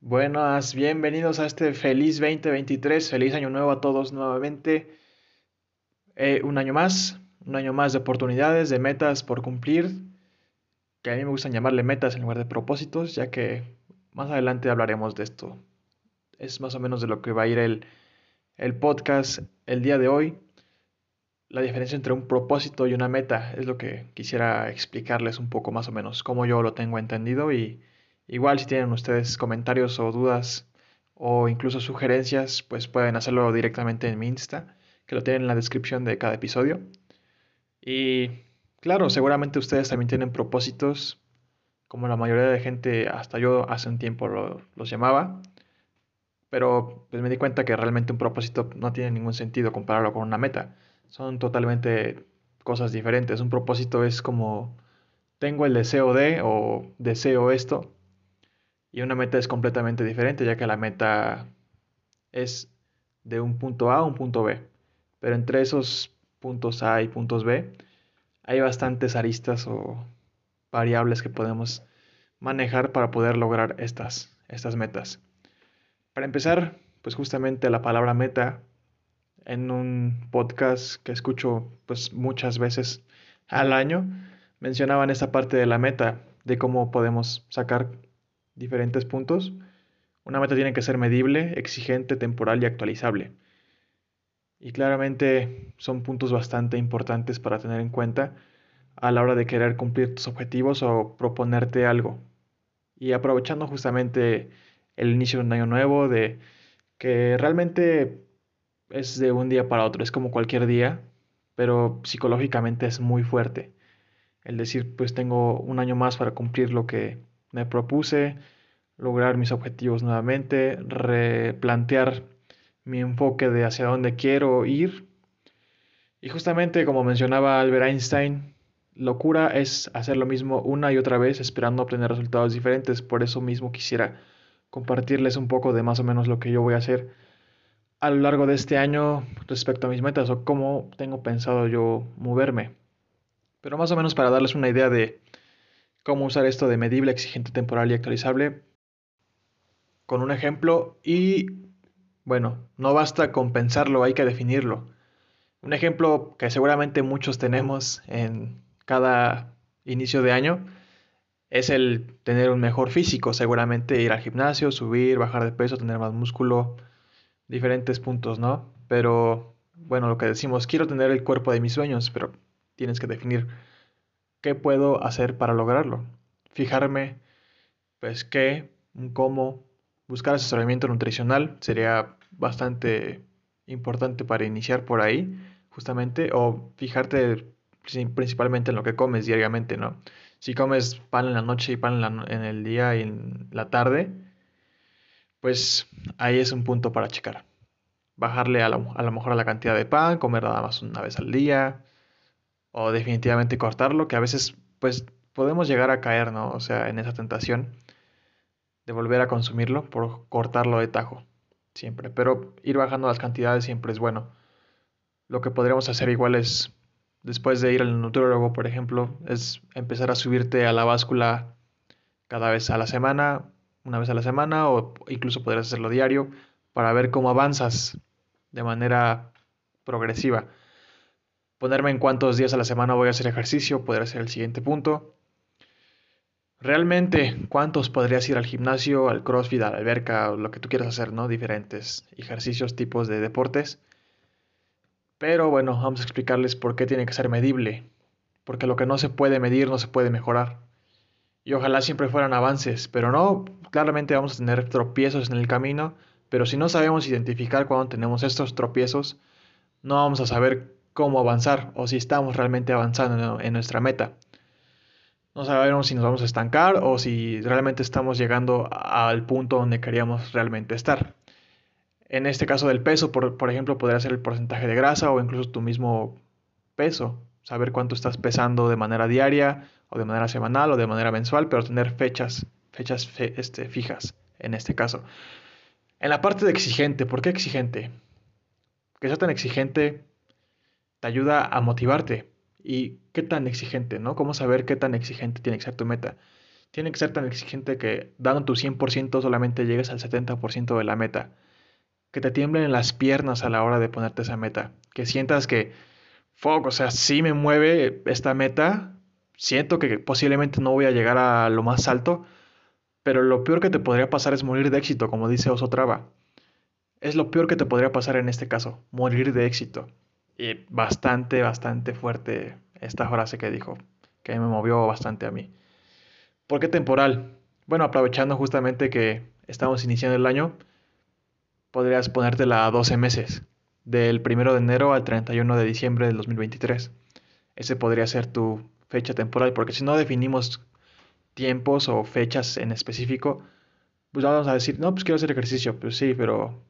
Buenas, bienvenidos a este feliz 2023, feliz año nuevo a todos nuevamente. Eh, un año más, un año más de oportunidades, de metas por cumplir, que a mí me gustan llamarle metas en lugar de propósitos, ya que más adelante hablaremos de esto. Es más o menos de lo que va a ir el, el podcast el día de hoy. La diferencia entre un propósito y una meta es lo que quisiera explicarles un poco más o menos, cómo yo lo tengo entendido y Igual si tienen ustedes comentarios o dudas o incluso sugerencias, pues pueden hacerlo directamente en mi Insta, que lo tienen en la descripción de cada episodio. Y claro, seguramente ustedes también tienen propósitos, como la mayoría de gente, hasta yo hace un tiempo los llamaba, pero pues me di cuenta que realmente un propósito no tiene ningún sentido compararlo con una meta. Son totalmente cosas diferentes. Un propósito es como tengo el deseo de o deseo esto y una meta es completamente diferente, ya que la meta es de un punto A a un punto B. Pero entre esos puntos A y puntos B hay bastantes aristas o variables que podemos manejar para poder lograr estas, estas metas. Para empezar, pues justamente la palabra meta en un podcast que escucho pues muchas veces al año mencionaban esa parte de la meta, de cómo podemos sacar diferentes puntos. Una meta tiene que ser medible, exigente, temporal y actualizable. Y claramente son puntos bastante importantes para tener en cuenta a la hora de querer cumplir tus objetivos o proponerte algo. Y aprovechando justamente el inicio de un año nuevo, de que realmente es de un día para otro, es como cualquier día, pero psicológicamente es muy fuerte. El decir, pues tengo un año más para cumplir lo que me propuse, lograr mis objetivos nuevamente, replantear mi enfoque de hacia dónde quiero ir. Y justamente como mencionaba Albert Einstein, locura es hacer lo mismo una y otra vez esperando obtener resultados diferentes. Por eso mismo quisiera compartirles un poco de más o menos lo que yo voy a hacer a lo largo de este año respecto a mis metas o cómo tengo pensado yo moverme. Pero más o menos para darles una idea de cómo usar esto de medible, exigente, temporal y actualizable, con un ejemplo y, bueno, no basta con pensarlo, hay que definirlo. Un ejemplo que seguramente muchos tenemos en cada inicio de año es el tener un mejor físico, seguramente ir al gimnasio, subir, bajar de peso, tener más músculo, diferentes puntos, ¿no? Pero, bueno, lo que decimos, quiero tener el cuerpo de mis sueños, pero tienes que definir qué puedo hacer para lograrlo. Fijarme, pues, qué, cómo, buscar asesoramiento nutricional sería bastante importante para iniciar por ahí, justamente, o fijarte principalmente en lo que comes diariamente, ¿no? Si comes pan en la noche y pan en, el día y en la tarde, pues ahí es un punto para checar. Bajarle a, lo mejor a la cantidad de pan, comer nada más una vez al día, o definitivamente cortarlo, que a veces pues podemos llegar a caer, ¿no? O sea, en esa tentación de volver a consumirlo por cortarlo de tajo, siempre. Pero ir bajando las cantidades siempre es bueno. Lo que podríamos hacer igual es, después de ir al nutriólogo, por ejemplo, es empezar a subirte a la báscula cada vez a la semana, una vez a la semana, o incluso podrías hacerlo diario, para ver cómo avanzas de manera progresiva. Ponerme en cuántos días a la semana voy a hacer ejercicio, podría ser el siguiente punto. Realmente, ¿cuántos podrías ir al gimnasio, al crossfit, a la alberca, lo que tú quieras hacer, ¿no? Diferentes ejercicios, tipos de deportes. Pero bueno, vamos a explicarles por qué tiene que ser medible. Porque lo que no se puede medir no se puede mejorar. Y ojalá siempre fueran avances, pero no, claramente vamos a tener tropiezos en el camino, pero si no sabemos identificar cuando tenemos estos tropiezos, no vamos a saber cómo avanzar o si estamos realmente avanzando en nuestra meta no sabemos si nos vamos a estancar o si realmente estamos llegando al punto donde queríamos realmente estar. En este caso del peso, por, ejemplo, podría ser el porcentaje de grasa o incluso tu mismo peso. Saber cuánto estás pesando de manera diaria o de manera semanal o de manera mensual, pero tener fechas, fechas este, fijas en este caso. En la parte de exigente, ¿por qué exigente? que sea tan exigente te ayuda a motivarte. ¿Y qué tan exigente, no? ¿Cómo saber qué tan exigente tiene que ser tu meta? Tiene que ser tan exigente que dando tu 100% solamente llegues al 70% de la meta. Que te tiemblen las piernas a la hora de ponerte esa meta. Que sientas que, fuck, o sea, sí me mueve esta meta. Siento que posiblemente no voy a llegar a lo más alto. Pero lo peor que te podría pasar es morir de éxito, como dice Oso Traba. Es lo peor que te podría pasar en este caso, morir de éxito. Y bastante, bastante fuerte esta frase que dijo, que me movió bastante a mí. ¿Por qué temporal? Bueno, aprovechando justamente que estamos iniciando el año, podrías ponértela a 12 meses, del 1 de enero al 31 de diciembre del 2023. Ese podría ser tu fecha temporal, porque si no definimos tiempos o fechas en específico, pues vamos a decir, no, pues quiero hacer ejercicio, pues sí, pero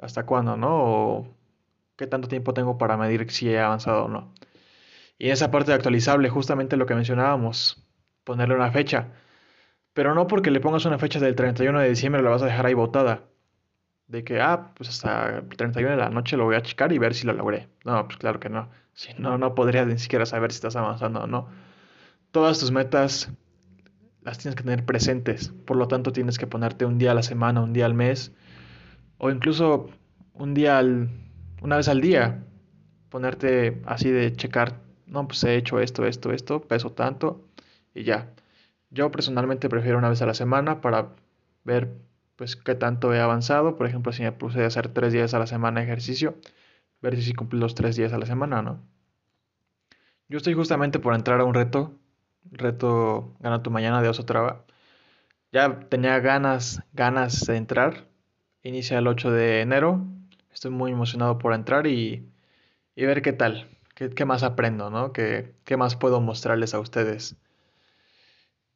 ¿hasta cuándo, no? O qué tanto tiempo tengo para medir si he avanzado o no. Y esa parte de actualizable, justamente lo que mencionábamos, ponerle una fecha. Pero no porque le pongas una fecha del 31 de diciembre la vas a dejar ahí botada. De que, ah, pues hasta el 31 de la noche lo voy a checar y ver si lo logré. No, pues claro que no. Si no, no podrías ni siquiera saber si estás avanzando o no. Todas tus metas las tienes que tener presentes. Por lo tanto, tienes que ponerte un día a la semana, un día al mes. O incluso un día al, una vez al día. Ponerte así de checar no, pues he hecho esto, esto, esto, peso tanto y ya. Yo personalmente prefiero una vez a la semana para ver pues qué tanto he avanzado. Por ejemplo, si me puse a hacer tres días a la semana ejercicio, ver si cumplí los tres días a la semana, ¿no? Yo estoy justamente por entrar a un reto, reto Gana tu Mañana de Oso Traba. Ya tenía ganas, ganas de entrar. Inicia el 8 de enero. Estoy muy emocionado por entrar y, y ver qué tal. ¿Qué, más aprendo, no? ¿Qué, ¿Qué, más puedo mostrarles a ustedes?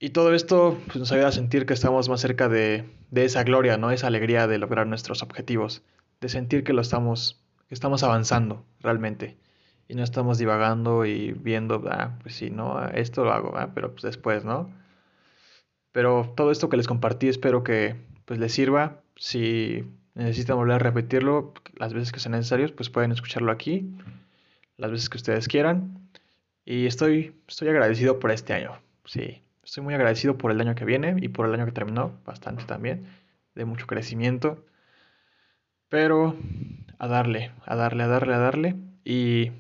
Y todo esto pues, nos ayuda a sentir que estamos más cerca de, de, esa gloria, ¿no? Esa alegría de lograr nuestros objetivos, de sentir que lo estamos, que estamos avanzando realmente y no estamos divagando y viendo, ah, pues sí, no, esto lo hago, ah, pero pues después, ¿no? Pero todo esto que les compartí espero que pues les sirva. Si necesitan volver a repetirlo las veces que sean necesarios, pues pueden escucharlo aquí las veces que ustedes quieran. Y estoy, estoy agradecido por este año. Sí, estoy muy agradecido por el año que viene y por el año que terminó, bastante también, de mucho crecimiento. Pero a darle, a darle, a darle, a darle. Y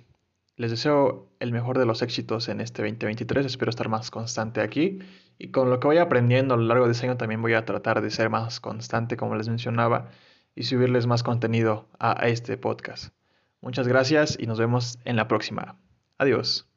les deseo el mejor de los éxitos en este 2023. Espero estar más constante aquí. Y con lo que voy aprendiendo a lo largo de este año también voy a tratar de ser más constante, como les mencionaba, y subirles más contenido a este podcast. Muchas gracias y nos vemos en la próxima. Adiós.